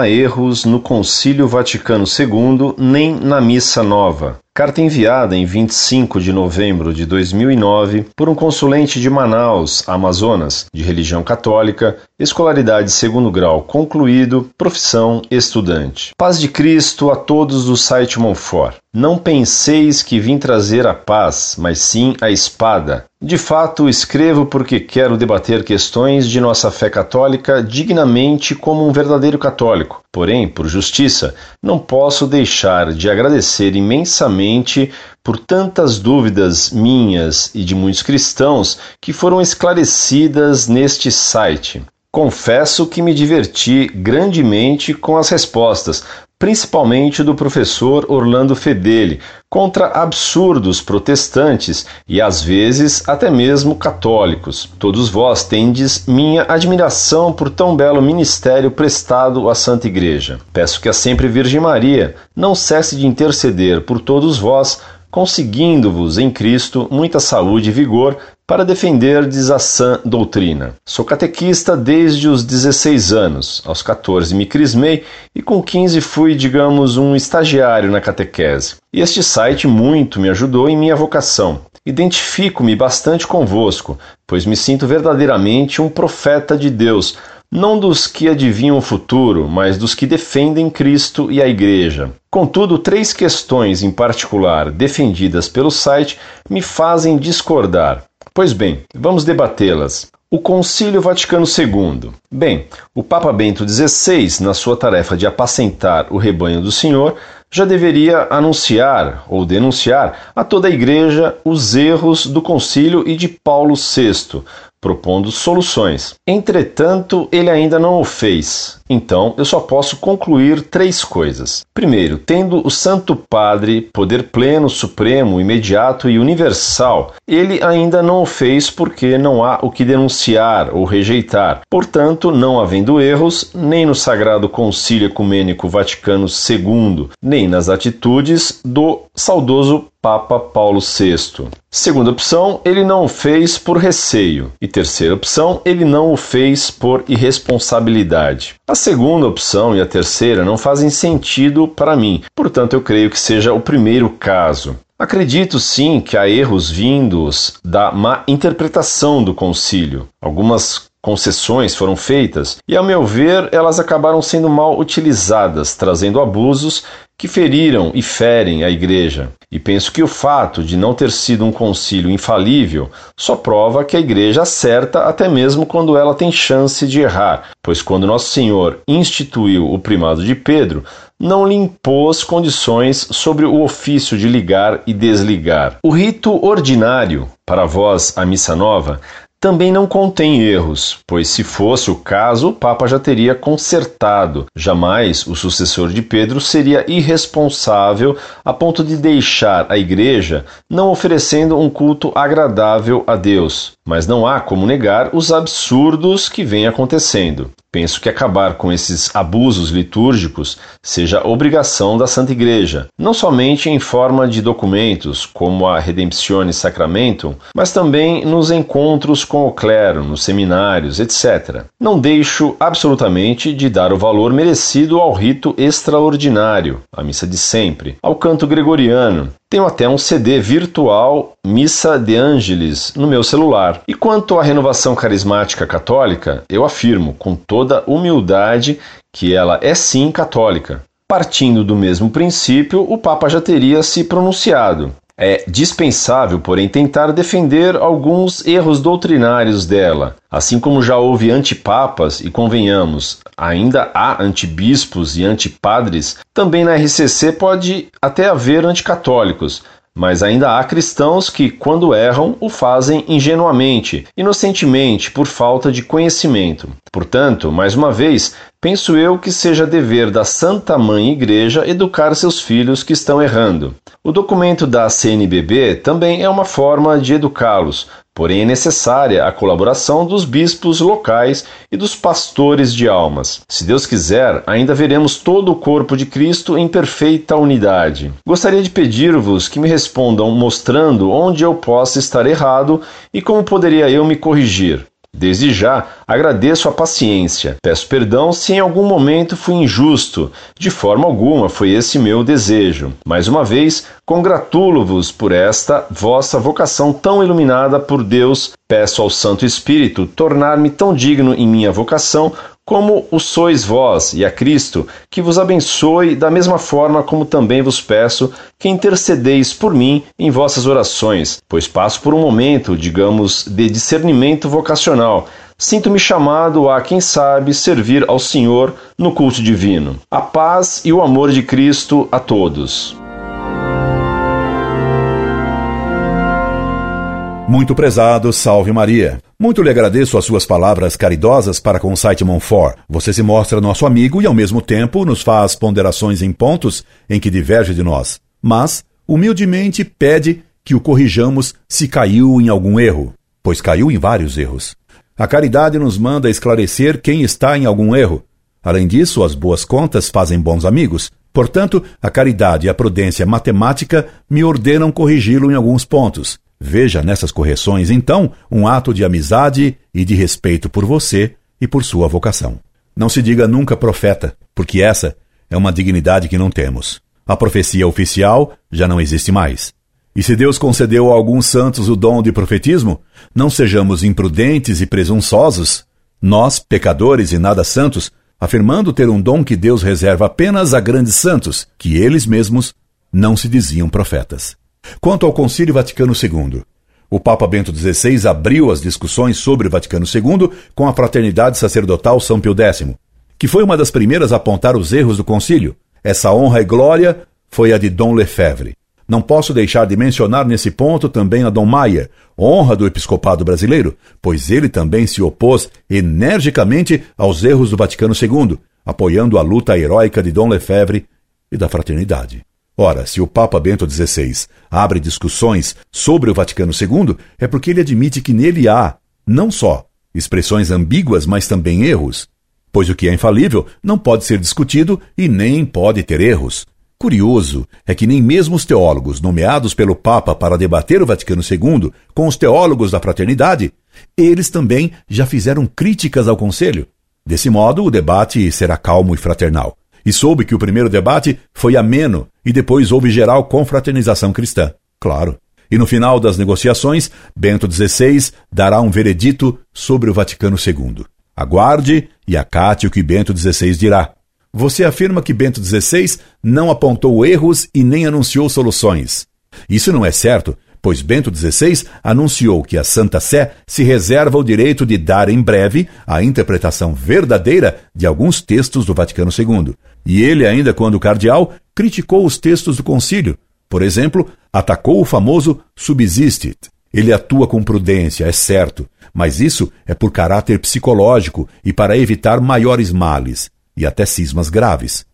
há erros no Concílio Vaticano II nem na Missa Nova. Carta enviada em 25 de novembro de 2009 por um consulente de Manaus, Amazonas, de religião católica, escolaridade segundo grau concluído, profissão estudante. Paz de Cristo a todos do site Monfort. Não penseis que vim trazer a paz, mas sim a espada. De fato, escrevo porque quero debater questões de nossa fé católica dignamente como um verdadeiro católico. Porém, por justiça, não posso deixar de agradecer imensamente por tantas dúvidas minhas e de muitos cristãos que foram esclarecidas neste site. Confesso que me diverti grandemente com as respostas, principalmente do professor Orlando Fedeli, contra absurdos protestantes e às vezes até mesmo católicos. Todos vós tendes minha admiração por tão belo ministério prestado à Santa Igreja. Peço que a sempre Virgem Maria não cesse de interceder por todos vós, conseguindo-vos em Cristo muita saúde e vigor para defenderdes a sã doutrina. Sou catequista desde os 16 anos. Aos 14 me crismei e com 15 fui, digamos, um estagiário na catequese. E este site muito me ajudou em minha vocação. Identifico-me bastante convosco, pois me sinto verdadeiramente um profeta de Deus, não dos que adivinham o futuro, mas dos que defendem Cristo e a Igreja. Contudo, três questões em particular defendidas pelo site me fazem discordar. Pois bem, vamos debatê-las. O Concílio Vaticano II. Bem, o Papa Bento XVI, na sua tarefa de apacentar o rebanho do Senhor, já deveria anunciar ou denunciar a toda a Igreja os erros do Concílio e de Paulo VI, propondo soluções. Entretanto, ele ainda não o fez. Então, eu só posso concluir três coisas. Primeiro, tendo o Santo Padre poder pleno, supremo, imediato e universal, ele ainda não o fez porque não há o que denunciar ou rejeitar. Portanto, não havendo erros, nem no Sagrado Concílio Ecumênico Vaticano II, nem nas atitudes do saudoso Papa Paulo VI. Segunda opção, ele não o fez por receio. E terceira opção, ele não o fez por irresponsabilidade. A segunda opção e a terceira não fazem sentido para mim, portanto, eu creio que seja o primeiro caso. Acredito sim que há erros vindos da má interpretação do concílio. Algumas concessões foram feitas e, a meu ver, elas acabaram sendo mal utilizadas, trazendo abusos que feriram e ferem a Igreja. E penso que o fato de não ter sido um concílio infalível só prova que a Igreja acerta até mesmo quando ela tem chance de errar, pois quando Nosso Senhor instituiu o primado de Pedro, não lhe impôs condições sobre o ofício de ligar e desligar. O rito ordinário, para vós a missa nova, também não contém erros, pois se fosse o caso, o Papa já teria consertado. Jamais o sucessor de Pedro seria irresponsável a ponto de deixar a Igreja não oferecendo um culto agradável a Deus. Mas não há como negar os absurdos que vêm acontecendo. Penso que acabar com esses abusos litúrgicos seja obrigação da Santa Igreja, não somente em forma de documentos, como a Redemptione Sacramentum, mas também nos encontros com o clero, nos seminários, etc. Não deixo absolutamente de dar o valor merecido ao rito extraordinário, a missa de sempre, ao canto gregoriano, tenho até um CD virtual Missa de Ângeles no meu celular. E quanto à renovação carismática católica, eu afirmo com toda humildade que ela é sim católica. Partindo do mesmo princípio, o Papa já teria se pronunciado. É dispensável, porém, tentar defender alguns erros doutrinários dela. Assim como já houve antipapas, e convenhamos, ainda há antibispos e antipadres, também na RCC pode até haver anticatólicos, mas ainda há cristãos que, quando erram, o fazem ingenuamente, inocentemente, por falta de conhecimento. Portanto, mais uma vez, penso eu que seja dever da Santa Mãe Igreja educar seus filhos que estão errando. O documento da CNBB também é uma forma de educá-los, porém é necessária a colaboração dos bispos locais e dos pastores de almas. Se Deus quiser, ainda veremos todo o corpo de Cristo em perfeita unidade. Gostaria de pedir-vos que me respondam mostrando onde eu possa estar errado e como poderia eu me corrigir. Desde já, agradeço a paciência. Peço perdão se em algum momento fui injusto. De forma alguma foi esse meu desejo. Mais uma vez, congratulo-vos por esta vossa vocação tão iluminada por Deus. Peço ao Santo Espírito tornar-me tão digno em minha vocação como o sois vós, e a Cristo, que vos abençoe da mesma forma como também vos peço que intercedeis por mim em vossas orações, pois passo por um momento, digamos, de discernimento vocacional. Sinto-me chamado a, quem sabe, servir ao Senhor no culto divino. A paz e o amor de Cristo a todos. Muito prezado, salve Maria. Muito lhe agradeço as suas palavras caridosas para com o site Monfort. Você se mostra nosso amigo e, ao mesmo tempo, nos faz ponderações em pontos em que diverge de nós. Mas, humildemente, pede que o corrijamos se caiu em algum erro, pois caiu em vários erros. A caridade nos manda esclarecer quem está em algum erro. Além disso, as boas contas fazem bons amigos. Portanto, a caridade e a prudência matemática me ordenam corrigi-lo em alguns pontos. Veja nessas correções, então, um ato de amizade e de respeito por você e por sua vocação. Não se diga nunca profeta, porque essa é uma dignidade que não temos. A profecia oficial já não existe mais. E se Deus concedeu a alguns santos o dom de profetismo, não sejamos imprudentes e presunçosos, nós, pecadores e nada santos, afirmando ter um dom que Deus reserva apenas a grandes santos, que eles mesmos não se diziam profetas. Quanto ao Concílio Vaticano II, o Papa Bento XVI abriu as discussões sobre o Vaticano II com a Fraternidade Sacerdotal São Pio X, que foi uma das primeiras a apontar os erros do concílio. Essa honra e glória foi a de Dom Lefebvre. Não posso deixar de mencionar nesse ponto também a Dom Maia, honra do episcopado brasileiro, pois ele também se opôs energicamente aos erros do Vaticano II, apoiando a luta heróica de Dom Lefebvre e da fraternidade. Ora, se o Papa Bento XVI abre discussões sobre o Vaticano II, é porque ele admite que nele há, não só expressões ambíguas, mas também erros. Pois o que é infalível não pode ser discutido e nem pode ter erros. Curioso é que nem mesmo os teólogos nomeados pelo Papa para debater o Vaticano II com os teólogos da fraternidade, eles também já fizeram críticas ao Conselho. Desse modo, o debate será calmo e fraternal e soube que o primeiro debate foi ameno e depois houve geral confraternização cristã. Claro. E no final das negociações, Bento XVI dará um veredito sobre o Vaticano II. Aguarde e acate o que Bento XVI dirá. Você afirma que Bento XVI não apontou erros e nem anunciou soluções. Isso não é certo, pois Bento XVI anunciou que a Santa Sé se reserva o direito de dar em breve a interpretação verdadeira de alguns textos do Vaticano II. E ele, ainda quando cardeal, criticou os textos do concílio. Por exemplo, atacou o famoso subsistit. Ele atua com prudência, é certo, mas isso é por caráter psicológico e para evitar maiores males e até cismas graves.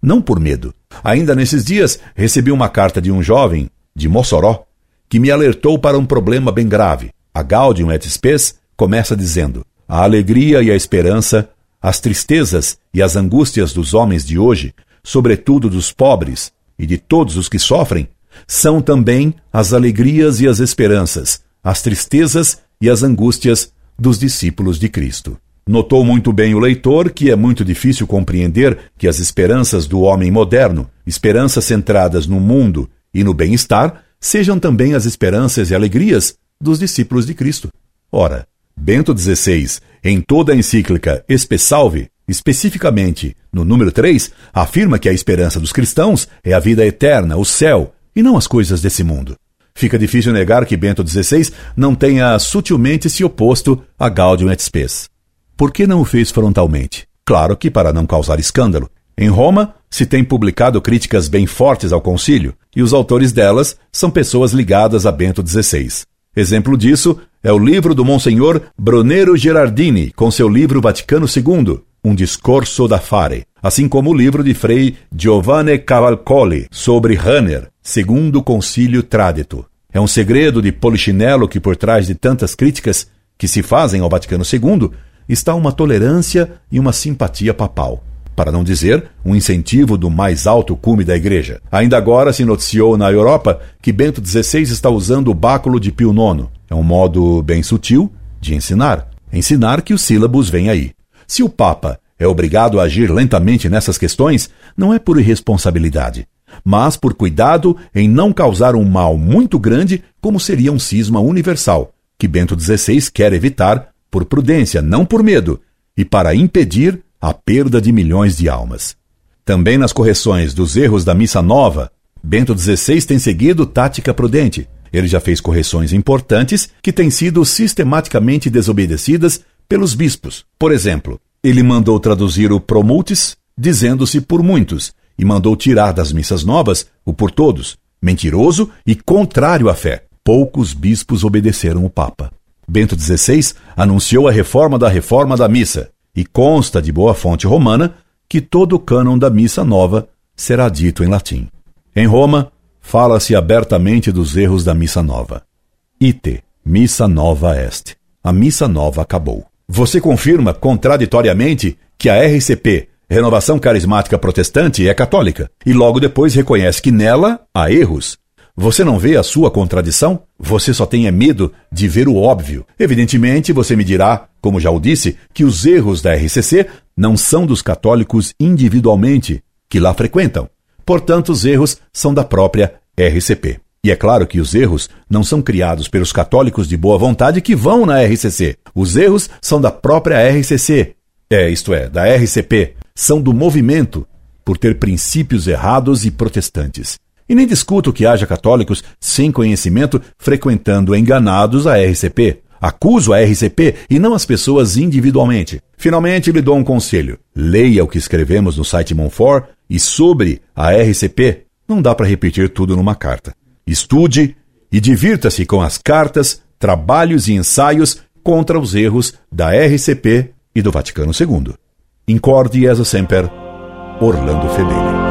Não por medo. Ainda nesses dias recebi uma carta de um jovem, de Mossoró, que me alertou para um problema bem grave. A Gaudium et Spes começa dizendo: a alegria e a esperança, as tristezas e as angústias dos homens de hoje, sobretudo dos pobres e de todos os que sofrem, são também as alegrias e as esperanças, as tristezas e as angústias dos discípulos de Cristo. Notou muito bem o leitor que é muito difícil compreender que as esperanças do homem moderno, esperanças centradas no mundo e no bem-estar, sejam também as esperanças e alegrias dos discípulos de Cristo. Ora, Bento XVI, em toda a encíclica Espe Salve, especificamente no número 3, afirma que a esperança dos cristãos é a vida eterna, o céu, e não as coisas desse mundo. Fica difícil negar que Bento XVI não tenha sutilmente se oposto a Gaudium et Spes. Por que não o fez frontalmente? Claro que para não causar escândalo. Em Roma, se tem publicado críticas bem fortes ao concílio, e os autores delas são pessoas ligadas a Bento XVI. Exemplo disso é o livro do Monsenhor Brunero Gerardini, com seu livro Vaticano II, Um Discorso da Fare, assim como o livro de Frei Giovanni Cavalcoli sobre Hanner, segundo o Concílio Tradito. É um segredo de polichinelo que por trás de tantas críticas que se fazem ao Vaticano II está uma tolerância e uma simpatia papal para não dizer um incentivo do mais alto cume da Igreja. Ainda agora se noticiou na Europa que Bento XVI está usando o báculo de Pio IX. É um modo bem sutil de ensinar. ensinar que os sílabos vêm aí. Se o Papa é obrigado a agir lentamente nessas questões, não é por irresponsabilidade, mas por cuidado em não causar um mal muito grande, como seria um cisma universal, que Bento XVI quer evitar por prudência, não por medo, e para impedir a perda de milhões de almas. Também nas correções dos erros da Missa Nova, Bento XVI tem seguido tática prudente. Ele já fez correções importantes que têm sido sistematicamente desobedecidas pelos bispos. Por exemplo, ele mandou traduzir o Promultis, dizendo-se por muitos, e mandou tirar das missas novas o por todos, mentiroso e contrário à fé. Poucos bispos obedeceram o Papa. Bento XVI anunciou a reforma da reforma da missa, e consta de boa fonte romana que todo o cânon da missa nova será dito em latim. Em Roma, fala-se abertamente dos erros da missa nova. Ite, missa nova est. A missa nova acabou. Você confirma contraditoriamente que a RCP, Renovação Carismática Protestante, é católica e logo depois reconhece que nela há erros. Você não vê a sua contradição? Você só tem é medo de ver o óbvio. Evidentemente, você me dirá, como já o disse, que os erros da RCC não são dos católicos individualmente que lá frequentam. Portanto, os erros são da própria RCP. E é claro que os erros não são criados pelos católicos de boa vontade que vão na RCC. Os erros são da própria RCC, é, isto é, da RCP, são do movimento, por ter princípios errados e protestantes. E nem discuto que haja católicos sem conhecimento frequentando enganados a RCP. Acuso a RCP e não as pessoas individualmente. Finalmente, lhe dou um conselho. Leia o que escrevemos no site Monfort e sobre a RCP. Não dá para repetir tudo numa carta. Estude e divirta-se com as cartas, trabalhos e ensaios contra os erros da RCP e do Vaticano II. Incorde e semper, Orlando Fedeli.